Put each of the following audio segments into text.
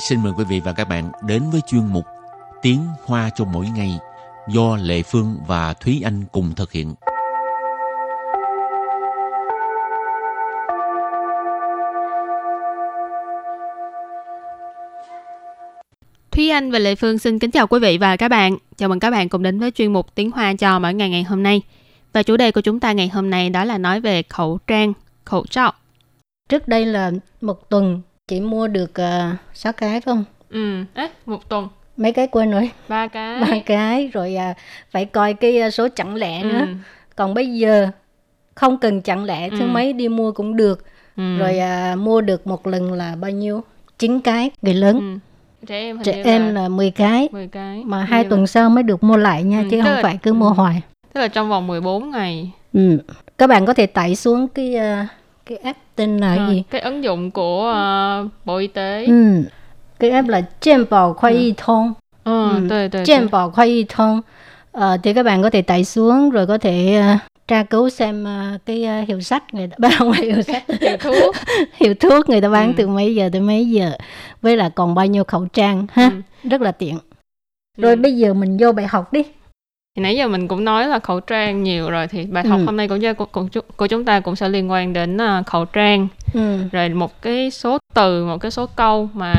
xin mời quý vị và các bạn đến với chuyên mục Tiếng Hoa cho mỗi ngày do Lệ Phương và Thúy Anh cùng thực hiện. Thúy Anh và Lệ Phương xin kính chào quý vị và các bạn. Chào mừng các bạn cùng đến với chuyên mục Tiếng Hoa cho mỗi ngày ngày hôm nay. Và chủ đề của chúng ta ngày hôm nay đó là nói về khẩu trang, khẩu trang. Trước đây là một tuần chỉ mua được uh, 6 cái phải không? Ừ, à, một tuần. Mấy cái quên rồi. Ba cái. Ba cái rồi uh, phải coi cái uh, số chẵn lẻ nữa. Ừ. Còn bây giờ không cần chẵn lẻ, thứ ừ. mấy đi mua cũng được. Ừ. Rồi uh, mua được một lần là bao nhiêu? 9 cái người lớn. Ừ trẻ em trẻ em là, là 10 cái 10 cái mà hai tuần sau mới được mua lại nha ừ, chứ không là, phải cứ mua ừ. hoài tức là trong vòng 14 ngày ừ. các bạn có thể tải xuống cái uh, cái app tên là à, gì cái ứng dụng của uh, bộ y tế ừ. cái app là 健 bảo khoai y thông ờ, ừ, ừ. Khoai y thông ờ, thì các bạn có thể tải xuống rồi có thể uh, tra cứu xem uh, cái uh, hiệu sách người ta bán không hiệu sách hiệu thuốc hiệu thuốc người ta bán ừ. từ mấy giờ tới mấy giờ với là còn bao nhiêu khẩu trang ha ừ. rất là tiện ừ. rồi ừ. bây giờ mình vô bài học đi thì nãy giờ mình cũng nói là khẩu trang nhiều rồi thì bài học ừ. hôm nay của, của, của, của chúng ta cũng sẽ liên quan đến uh, khẩu trang ừ. rồi một cái số từ một cái số câu mà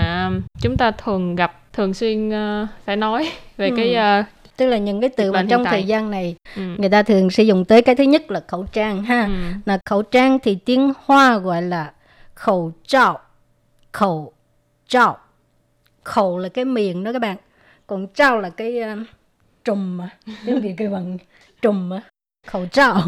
chúng ta thường gặp thường xuyên uh, phải nói về ừ. cái uh, tức là những cái từ mà trong thời gian này ừ. người ta thường sử dụng tới cái thứ nhất là khẩu trang ha ừ. là khẩu trang thì tiếng hoa gọi là khẩu trạo khẩu trạo khẩu là cái miệng đó các bạn còn trao là cái uh, trùm mà tiếng việt kêu bằng trùm mà khẩu trạo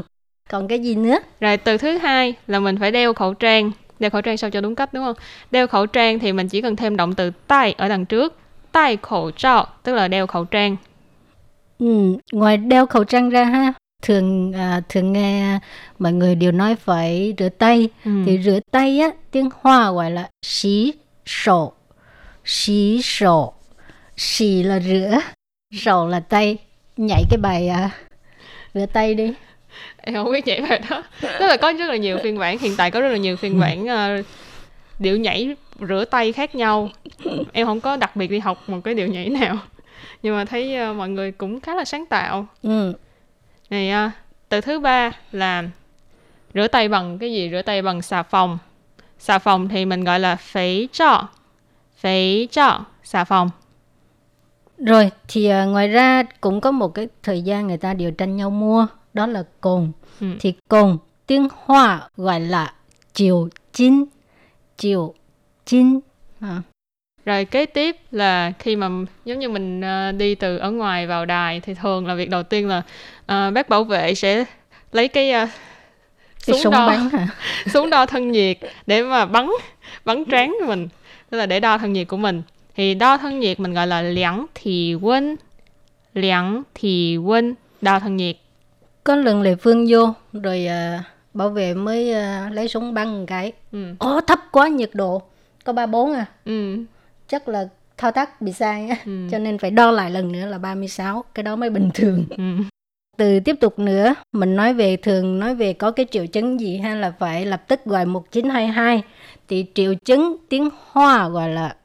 còn cái gì nữa? Rồi từ thứ hai là mình phải đeo khẩu trang. Đeo khẩu trang sao cho đúng cách đúng không? Đeo khẩu trang thì mình chỉ cần thêm động từ tai ở đằng trước. Tai khẩu trạo tức là đeo khẩu trang. Ừ, ngoài đeo khẩu trang ra ha, thường à, thường nghe mọi người đều nói phải rửa tay. Ừ. Thì rửa tay á, tiếng Hoa gọi là xí sổ. Xí sổ. Xì là rửa, sổ là tay. Nhảy cái bài à, rửa tay đi. Em không biết nhảy bài đó. Tức là có rất là nhiều phiên bản, hiện tại có rất là nhiều phiên bản uh, điệu nhảy rửa tay khác nhau. Em không có đặc biệt đi học một cái điệu nhảy nào nhưng mà thấy uh, mọi người cũng khá là sáng tạo ừ. này uh, từ thứ ba là rửa tay bằng cái gì rửa tay bằng xà phòng xà phòng thì mình gọi là phế trọ phế trọ xà phòng rồi thì uh, ngoài ra cũng có một cái thời gian người ta đều tranh nhau mua đó là cồn ừ. thì cồn tiếng hoa gọi là chiều chín chiều chín à. Rồi kế tiếp là khi mà giống như mình uh, đi từ ở ngoài vào đài thì thường là việc đầu tiên là uh, bác bảo vệ sẽ lấy cái uh, súng, súng đo bắn hả? súng đo thân nhiệt để mà bắn bắn trán mình tức là để đo thân nhiệt của mình thì đo thân nhiệt mình gọi là liãng thì quân liãng thì quân đo thân nhiệt. Có lần lệ phương vô rồi uh, bảo vệ mới uh, lấy súng bắn một cái. Ừ. Ồ, thấp quá nhiệt độ có ba bốn à. Ừ. Chắc là thao tác bị sai á. Ừ. cho nên phải đo lại lần nữa là 36 cái đó mới bình thường. Ừ. từ tiếp tục nữa mình nói về thường nói về có cái triệu chứng gì hay là phải lập tức gọi 1922 thì triệu chứng tiếng Hoa gọi là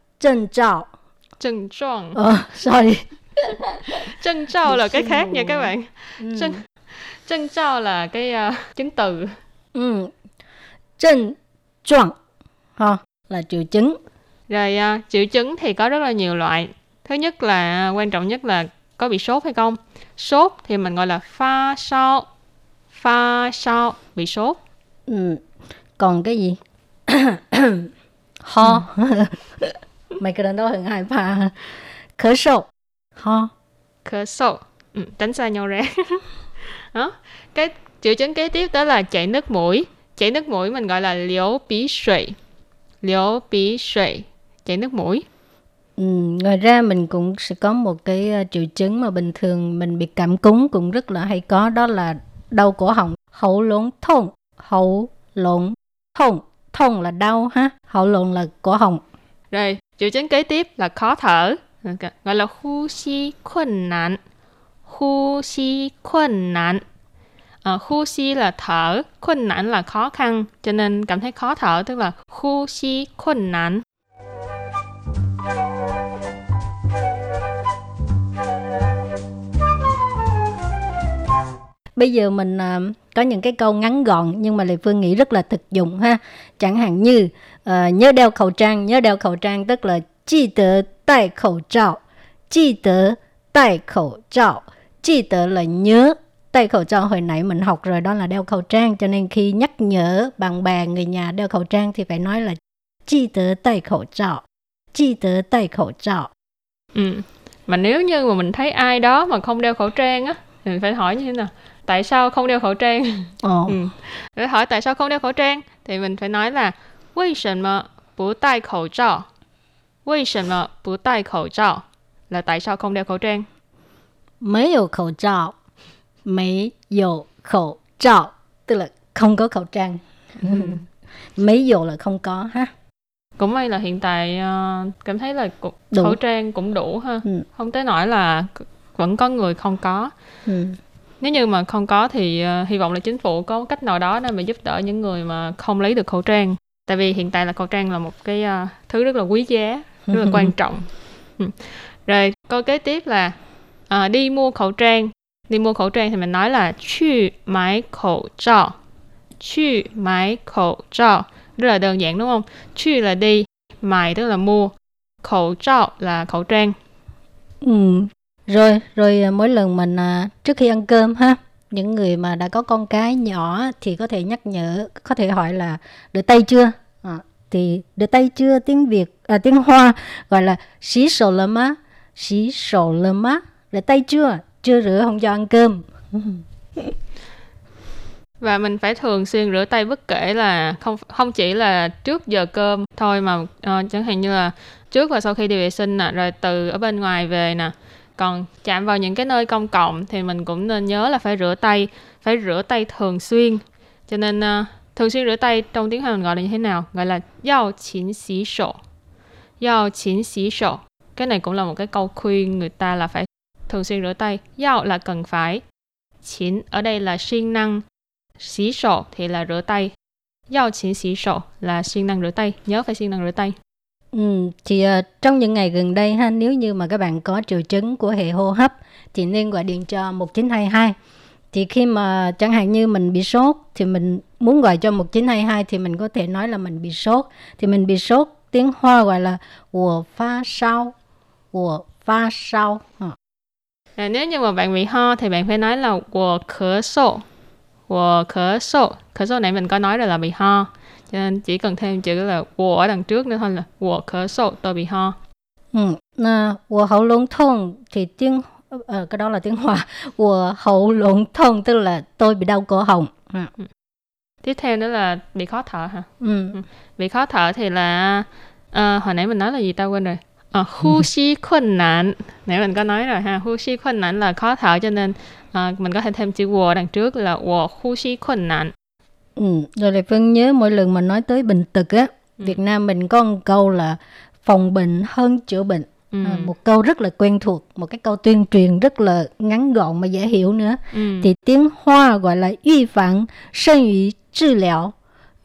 trọng ờ sorry là cái khác nha các bạn trào là cái uh, chứng từ ừ trọng ha là triệu chứng rồi à, triệu chứng thì có rất là nhiều loại. Thứ nhất là quan trọng nhất là có bị sốt hay không. Sốt thì mình gọi là pha sao. Pha sao bị sốt. Ừ. Còn cái gì? ho. Mấy cái đó hơn hai pha. Khở sổ. Ho. Khở sổ. Ừ, tránh xa nhau ra. đó. Cái triệu chứng kế tiếp đó là chảy nước mũi. Chảy nước mũi mình gọi là liễu bí sủy. Liễu bí sủy chảy nước mũi Ừ, ngoài ra mình cũng sẽ có một cái uh, triệu chứng mà bình thường mình bị cảm cúm cũng rất là hay có đó là đau cổ họng hậu lộn thông hậu lộn thông thông là đau ha hậu lộn là cổ họng rồi Triệu chứng kế tiếp là khó thở, gọi là hú xí khuẩn nạn. Hú xí khuẩn nạn. À, hú xí là thở, khuẩn nạn là khó khăn, cho nên cảm thấy khó thở, tức là hú xí khuẩn nạn. Bây giờ mình uh, có những cái câu ngắn gọn nhưng mà lệ phương nghĩ rất là thực dụng ha. Chẳng hạn như uh, nhớ đeo khẩu trang nhớ đeo khẩu trang tức là chi tớ tai khẩu trào chi tớ tai khẩu trào chi tớ là nhớ tay khẩu trang hồi nãy mình học rồi đó là đeo khẩu trang cho nên khi nhắc nhở bạn bè người nhà đeo khẩu trang thì phải nói là chi tớ tay khẩu trang chi tớ tay khẩu trang ừ mà nếu như mà mình thấy ai đó mà không đeo khẩu trang á thì mình phải hỏi như thế nào? tại sao không đeo khẩu trang? Oh. ừ. để hỏi tại sao không đeo khẩu trang thì mình phải nói là vì sao mà bố đeo khẩu trang vì sao mà bố đeo khẩu trang là tại sao không đeo khẩu trang? Mấy dầu khẩu trang mấy dầu khẩu trang tức là không có khẩu trang. Mấy dầu là không có ha. Cũng may là hiện tại uh, cảm thấy là cũng, khẩu trang cũng đủ ha. Ừ. không tới nỗi là vẫn có người không có. Ừ nếu như mà không có thì uh, hy vọng là chính phủ có cách nào đó để mà giúp đỡ những người mà không lấy được khẩu trang. Tại vì hiện tại là khẩu trang là một cái uh, thứ rất là quý giá rất là quan trọng. Ừ. Rồi câu kế tiếp là uh, đi mua khẩu trang. Đi mua khẩu trang thì mình nói là chu mái khẩu trang chu mái khẩu trang rất là đơn giản đúng không? Chu là đi mài tức là mua. Khẩu trang là khẩu trang. Ừ rồi rồi à, mỗi lần mình à, trước khi ăn cơm ha những người mà đã có con cái nhỏ thì có thể nhắc nhở có thể hỏi là rửa tay chưa? À, thì rửa tay chưa? Tiếng việt à, tiếng hoa gọi là xí sổ lơ má xí sổ lơ má rửa tay chưa? Chưa rửa không cho ăn cơm. Và mình phải thường xuyên rửa tay bất kể là không không chỉ là trước giờ cơm thôi mà uh, chẳng hạn như là trước và sau khi đi vệ sinh nè rồi từ ở bên ngoài về nè còn chạm vào những cái nơi công cộng thì mình cũng nên nhớ là phải rửa tay phải rửa tay thường xuyên cho nên uh, thường xuyên rửa tay trong tiếng Hàn mình gọi là như thế nào gọi là yao chín xí sổ yao chín xí sổ cái này cũng là một cái câu khuyên người ta là phải thường xuyên rửa tay. Yao là cần phải. Chín ở đây là siêng năng. Xí sổ thì là rửa tay. Yao chín xí sổ là siêng năng rửa tay. Nhớ phải siêng năng rửa tay. Ừ, chị ờ, trong những ngày gần đây ha nếu như mà các bạn có triệu chứng của hệ hô hấp thì nên gọi điện cho 1922 thì khi mà chẳng hạn như mình bị sốt thì mình muốn gọi cho 1922 thì mình có thể nói là mình bị sốt. Thì mình bị sốt tiếng Hoa gọi là của pha sao của pha sao ờ. à, nếu như mà bạn bị ho thì bạn phải nói là của khở sổ wo khở sổ khở sổ nãy mình có nói rồi là bị ho cho nên chỉ cần thêm chữ là wo ở đằng trước nữa thôi là wo khở sổ tôi bị ho. Ừ na wo hậu lung thông thì tiếng ờ, đó là tiếng hoa. Wo hậu lung thông tức là tôi bị đau cổ họng. Ừ. Ừ. Tiếp theo nữa là bị khó thở hả? Ừ. ừ. bị khó thở thì là ờ, hồi nãy mình nói là gì tao quên rồi? à, hu xi khuẩn nạn nãy mình có nói rồi ha hu xi khuẩn nạn là khó thở cho nên à, mình có thể thêm chữ wo đằng trước là wo hu xi khuẩn nạn ừ, rồi lại phân nhớ mỗi lần mà nói tới bệnh tật á ừ. Việt Nam mình có một câu là phòng bệnh hơn chữa bệnh Ừ. À, một câu rất là quen thuộc một cái câu tuyên truyền rất là ngắn gọn mà dễ hiểu nữa ừ. thì tiếng hoa gọi là 预防胜于治疗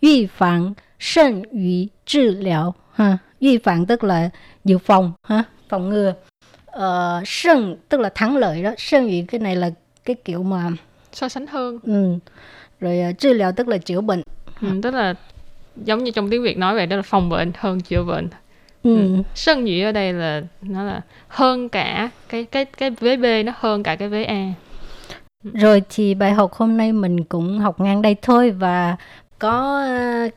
预防胜于 trị liệu ha dự phòng ha phòng ngừa ờ, tức là thắng lợi đó sân ý cái này là cái kiểu mà so sánh hơn ừ. rồi uh, liệu tức là chữa bệnh ừ，tức là giống như trong tiếng việt nói vậy đó là phòng bệnh hơn chữa bệnh ừ. ừ. ở đây là nó là hơn cả cái cái cái vế b nó hơn cả cái vế a rồi thì bài học hôm nay mình cũng học ngang đây thôi và có uh,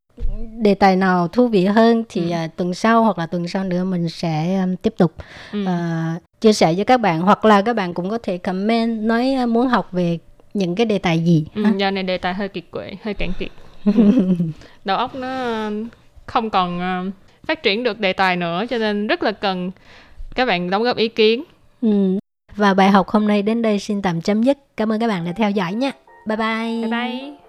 đề tài nào thú vị hơn thì ừ. uh, tuần sau hoặc là tuần sau nữa mình sẽ um, tiếp tục ừ. uh, chia sẻ với các bạn hoặc là các bạn cũng có thể comment nói muốn học về những cái đề tài gì. Ừ, giờ này đề tài hơi kiệt quệ, hơi cạn kiệt. Đầu óc nó không còn phát triển được đề tài nữa cho nên rất là cần các bạn đóng góp ý kiến. Ừ. Và bài học hôm nay đến đây xin tạm chấm dứt. Cảm ơn các bạn đã theo dõi nha. Bye bye. Bye bye.